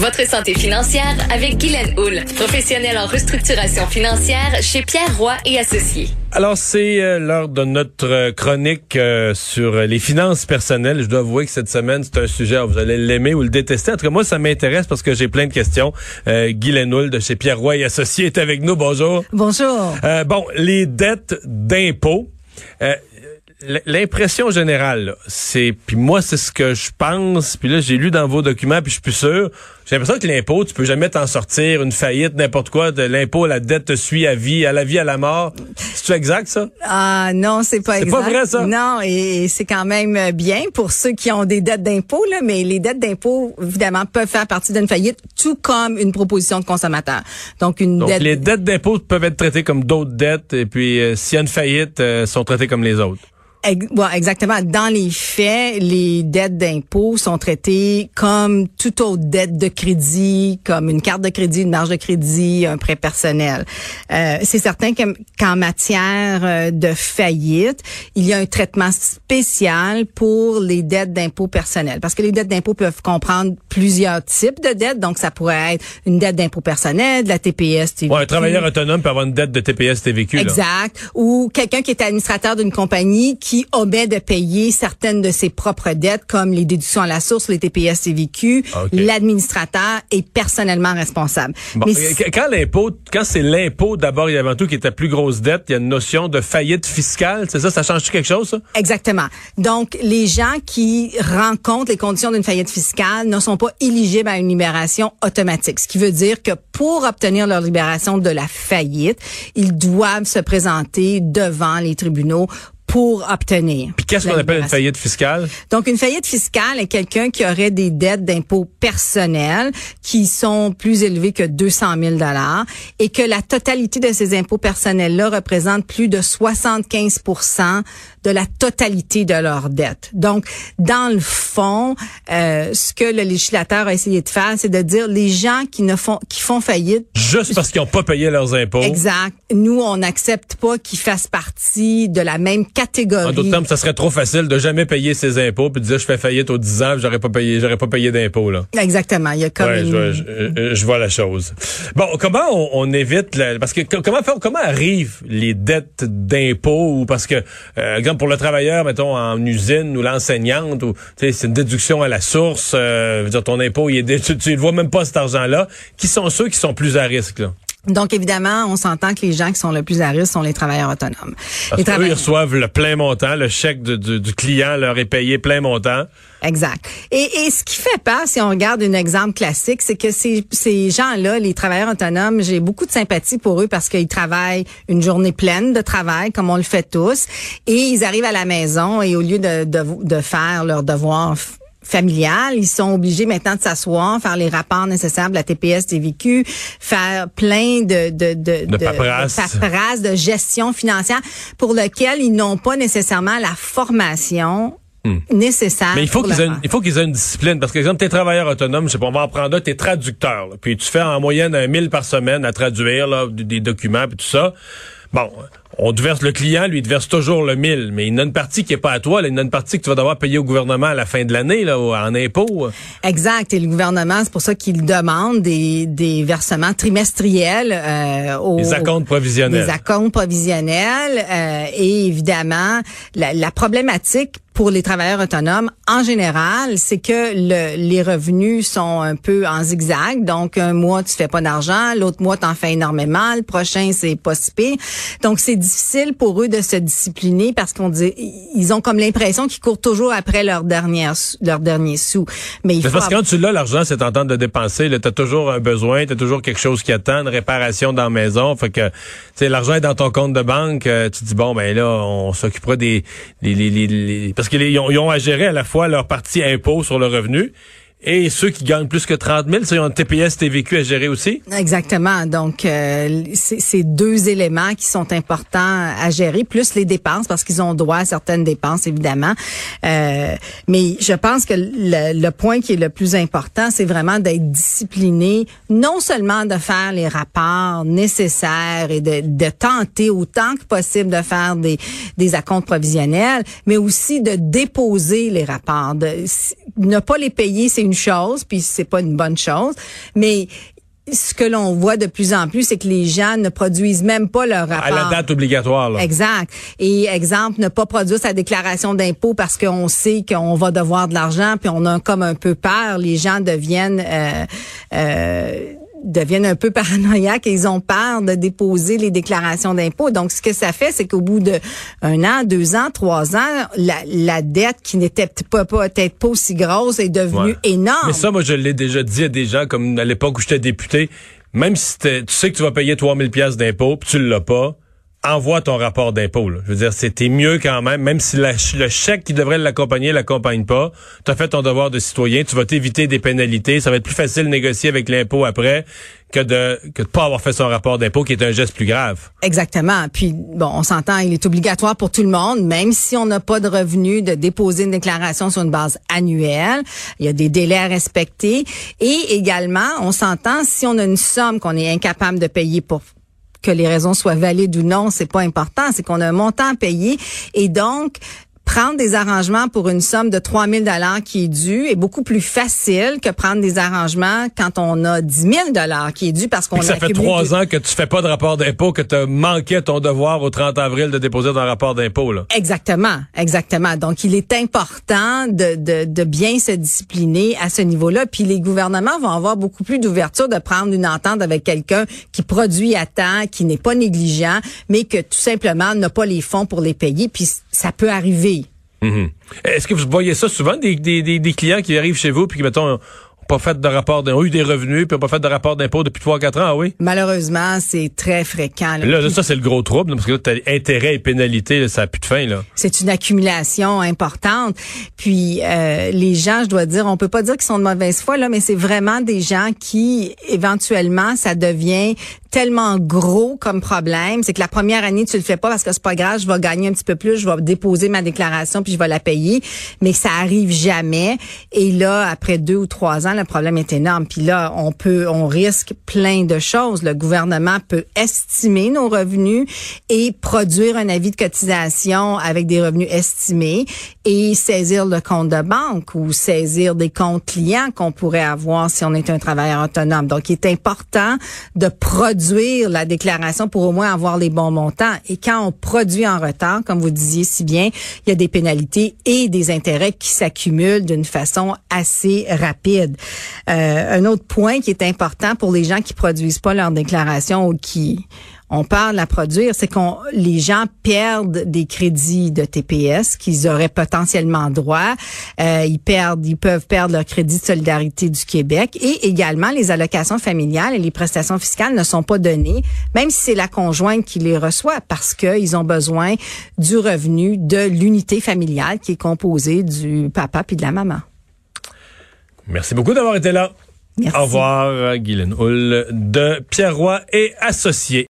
Votre santé financière avec Guylaine Houle, professionnelle en restructuration financière chez Pierre Roy et Associés. Alors, c'est euh, l'heure de notre euh, chronique euh, sur les finances personnelles. Je dois avouer que cette semaine, c'est un sujet, vous allez l'aimer ou le détester. En tout cas, moi, ça m'intéresse parce que j'ai plein de questions. Euh, Guy Lénoul de chez Pierre Roy et Associés est avec nous. Bonjour. Bonjour. bon, les dettes d'impôts. L'impression générale, c'est puis moi c'est ce que je pense, puis là j'ai lu dans vos documents puis je suis plus sûr. J'ai l'impression que l'impôt, tu peux jamais t'en sortir, une faillite, n'importe quoi, de l'impôt, la dette te suit à vie, à la vie à la mort. C'est exact ça? Ah non, c'est pas exact. C'est pas vrai ça? Non, et c'est quand même bien pour ceux qui ont des dettes d'impôt là, mais les dettes d'impôt évidemment peuvent faire partie d'une faillite tout comme une proposition de consommateur. Donc une Donc, les dettes d'impôt peuvent être traitées comme d'autres dettes et puis euh, s'il y a une faillite, euh, sont traitées comme les autres. Exactement. Dans les faits, les dettes d'impôt sont traitées comme toute autre dette de crédit, comme une carte de crédit, une marge de crédit, un prêt personnel. Euh, c'est certain qu'en matière euh, de faillite, il y a un traitement spécial pour les dettes d'impôt personnel, parce que les dettes d'impôt peuvent comprendre plusieurs types de dettes. Donc, ça pourrait être une dette d'impôt personnel, de la TPS TVQ. Ouais, un travailleur autonome peut avoir une dette de TPS TVQ. Exact. Ou quelqu'un qui est administrateur d'une compagnie qui qui omet de payer certaines de ses propres dettes, comme les déductions à la source, les TPS TVQ, ah, l'administrateur est personnellement responsable. Mais quand l'impôt, quand c'est l'impôt d'abord et avant tout qui est ta plus grosse dette, il y a une notion de faillite fiscale, c'est ça, ça change quelque chose, ça? Exactement. Donc, les gens qui rencontrent les conditions d'une faillite fiscale ne sont pas éligibles à une libération automatique, ce qui veut dire que pour obtenir leur libération de la faillite, ils doivent se présenter devant les tribunaux pour obtenir. Puis qu'est-ce qu'on appelle une faillite fiscale? Donc, une faillite fiscale est quelqu'un qui aurait des dettes d'impôts personnels qui sont plus élevées que 200 000 dollars et que la totalité de ces impôts personnels-là représente plus de 75 de la totalité de leurs dettes. Donc, dans le fond, euh, ce que le législateur a essayé de faire, c'est de dire les gens qui ne font qui font faillite juste parce qu'ils n'ont pas payé leurs impôts. Exact. Nous, on n'accepte pas qu'ils fassent partie de la même catégorie. En d'autres termes, ça serait trop facile de jamais payer ses impôts puis de dire je fais faillite aux 10 ans, j'aurais pas payé, j'aurais pas payé d'impôts là. Exactement. Il y a comme ouais, je, vois, la chose. Bon, comment on, évite parce que comment comment arrivent les dettes d'impôts ou parce que euh, pour le travailleur, mettons en usine ou l'enseignante ou c'est une déduction à la source, euh, dire ton impôt il est tu, tu ne vois même pas cet argent-là. Qui sont ceux qui sont plus à risque? Donc, évidemment, on s'entend que les gens qui sont le plus à risque sont les travailleurs autonomes. Parce les ils reçoivent le plein montant, le chèque du client leur est payé plein montant. Exact. Et, et ce qui fait peur, si on regarde un exemple classique, c'est que ces, ces gens-là, les travailleurs autonomes, j'ai beaucoup de sympathie pour eux parce qu'ils travaillent une journée pleine de travail, comme on le fait tous, et ils arrivent à la maison et au lieu de, de, de faire leur devoir familiale. Ils sont obligés maintenant de s'asseoir, faire les rapports nécessaires de la TPS TVQ, faire plein de de de, de, paperasse. de, gestion financière pour lequel ils n'ont pas nécessairement la formation hmm. nécessaire. Mais il faut qu'ils aient, il faut qu'ils aient une discipline parce que exemple t'es travailleur autonome, je sais pas, on va en prendre un, t'es traducteur, puis tu fais en moyenne un mille par semaine à traduire là, des documents et tout ça. Bon, on te verse le client, lui, il te verse toujours le 1000, mais il y a une partie qui est pas à toi, là, il y a une partie que tu vas devoir payer au gouvernement à la fin de l'année, là, en impôts. Exact. Et le gouvernement, c'est pour ça qu'il demande des, des versements trimestriels euh, aux, des acomptes provisionnels. Des acomptes provisionnels. Euh, et évidemment, la, la problématique pour les travailleurs autonomes, en général, c'est que le, les revenus sont un peu en zigzag. Donc, un mois, tu fais pas d'argent, l'autre mois, tu en fais énormément, le prochain, c'est pas si Donc, c'est difficile pour eux de se discipliner parce qu'on dit, ils ont comme l'impression qu'ils courent toujours après leur dernière, leur dernier sou. Mais il faut parce que quand tu l'as, l'argent, c'est en temps de dépenser. Tu as toujours un besoin, tu as toujours quelque chose qui attend, une réparation dans la maison. Fait que, tu l'argent est dans ton compte de banque. Euh, tu dis, bon, ben là, on s'occupera des, les, les, les, parce qu'ils ont, ils ont à gérer à la fois leur partie impôt sur le revenu et ceux qui gagnent plus que 30 000, ils ont un TPS, TVQ à gérer aussi? Exactement. Donc, euh, c'est deux éléments qui sont importants à gérer, plus les dépenses, parce qu'ils ont droit à certaines dépenses, évidemment. Euh, mais je pense que le, le, point qui est le plus important, c'est vraiment d'être discipliné, non seulement de faire les rapports nécessaires et de, de tenter autant que possible de faire des, des acomptes provisionnels, mais aussi de déposer les rapports. De, ne pas les payer, c'est une chose, puis c'est pas une bonne chose, mais ce que l'on voit de plus en plus, c'est que les gens ne produisent même pas leur rapport. À la date obligatoire. Là. Exact. Et exemple, ne pas produire sa déclaration d'impôt parce qu'on sait qu'on va devoir de l'argent, puis on a comme un peu peur. Les gens deviennent euh, euh, deviennent un peu paranoïaques et ils ont peur de déposer les déclarations d'impôts. Donc, ce que ça fait, c'est qu'au bout de un an, deux ans, trois ans, la, la dette qui n'était pas, peut-être pas aussi grosse est devenue énorme. Mais ça, moi, je l'ai déjà dit à des gens, comme à l'époque où j'étais député, même si tu sais que tu vas payer 3000 pièces d'impôts, puis tu l'as pas, envoie ton rapport d'impôt. Je veux dire, c'était mieux quand même, même si le chèque qui devrait l'accompagner l'accompagne pas. Tu as fait ton devoir de citoyen, tu vas t'éviter des pénalités. Ça va être plus facile de négocier avec l'impôt après que de que de pas avoir fait son rapport d'impôt, qui est un geste plus grave. Exactement. Puis bon, on s'entend, il est obligatoire pour tout le monde, même si on n'a pas de revenus, de déposer une déclaration sur une base annuelle. Il y a des délais à respecter. Et également, on s'entend, si on a une somme qu'on est incapable de payer pour que les raisons soient valides ou non, c'est pas important, c'est qu'on a un montant à payer. Et donc prendre des arrangements pour une somme de 3000 dollars qui est due est beaucoup plus facile que prendre des arrangements quand on a 10 000 dollars qui est dû parce qu'on a Ça fait trois ans que tu fais pas de rapport d'impôt, que tu manqué ton devoir au 30 avril de déposer ton rapport d'impôt. Là. Exactement, exactement. Donc, il est important de, de, de bien se discipliner à ce niveau-là. Puis les gouvernements vont avoir beaucoup plus d'ouverture de prendre une entente avec quelqu'un qui produit à temps, qui n'est pas négligent, mais que tout simplement n'a pas les fonds pour les payer. Puis ça peut arriver. Mhm. Est-ce que vous voyez ça souvent, des, des, des, clients qui arrivent chez vous puis qui, mettons, pas fait de rapport, ont eu des revenus, puis pas fait de rapport d'impôt depuis 3-4 ans, ah oui? Malheureusement, c'est très fréquent. Là, ça, c'est le gros trouble, parce que là, t'as intérêt et pénalité, ça n'a plus de fin, là. C'est une accumulation importante. Puis, euh, les gens, je dois dire, on peut pas dire qu'ils sont de mauvaise foi, là, mais c'est vraiment des gens qui, éventuellement, ça devient tellement gros comme problème, c'est que la première année tu le fais pas parce que c'est pas grave, je vais gagner un petit peu plus, je vais déposer ma déclaration puis je vais la payer, mais ça arrive jamais. Et là, après deux ou trois ans, le problème est énorme. Puis là, on peut, on risque plein de choses. Le gouvernement peut estimer nos revenus et produire un avis de cotisation avec des revenus estimés et saisir le compte de banque ou saisir des comptes clients qu'on pourrait avoir si on est un travailleur autonome. Donc, il est important de produire la déclaration pour au moins avoir les bons montants. Et quand on produit en retard, comme vous disiez si bien, il y a des pénalités et des intérêts qui s'accumulent d'une façon assez rapide. Euh, un autre point qui est important pour les gens qui produisent pas leur déclaration ou qui on parle à produire, c'est qu'on les gens perdent des crédits de TPS qu'ils auraient potentiellement droit. Euh, ils perdent, ils peuvent perdre leur crédit de solidarité du Québec et également les allocations familiales et les prestations fiscales ne sont pas données, même si c'est la conjointe qui les reçoit, parce qu'ils ont besoin du revenu de l'unité familiale qui est composée du papa puis de la maman. Merci beaucoup d'avoir été là. Merci. Au revoir, Guylaine Hull de Pierre Roy et Associés.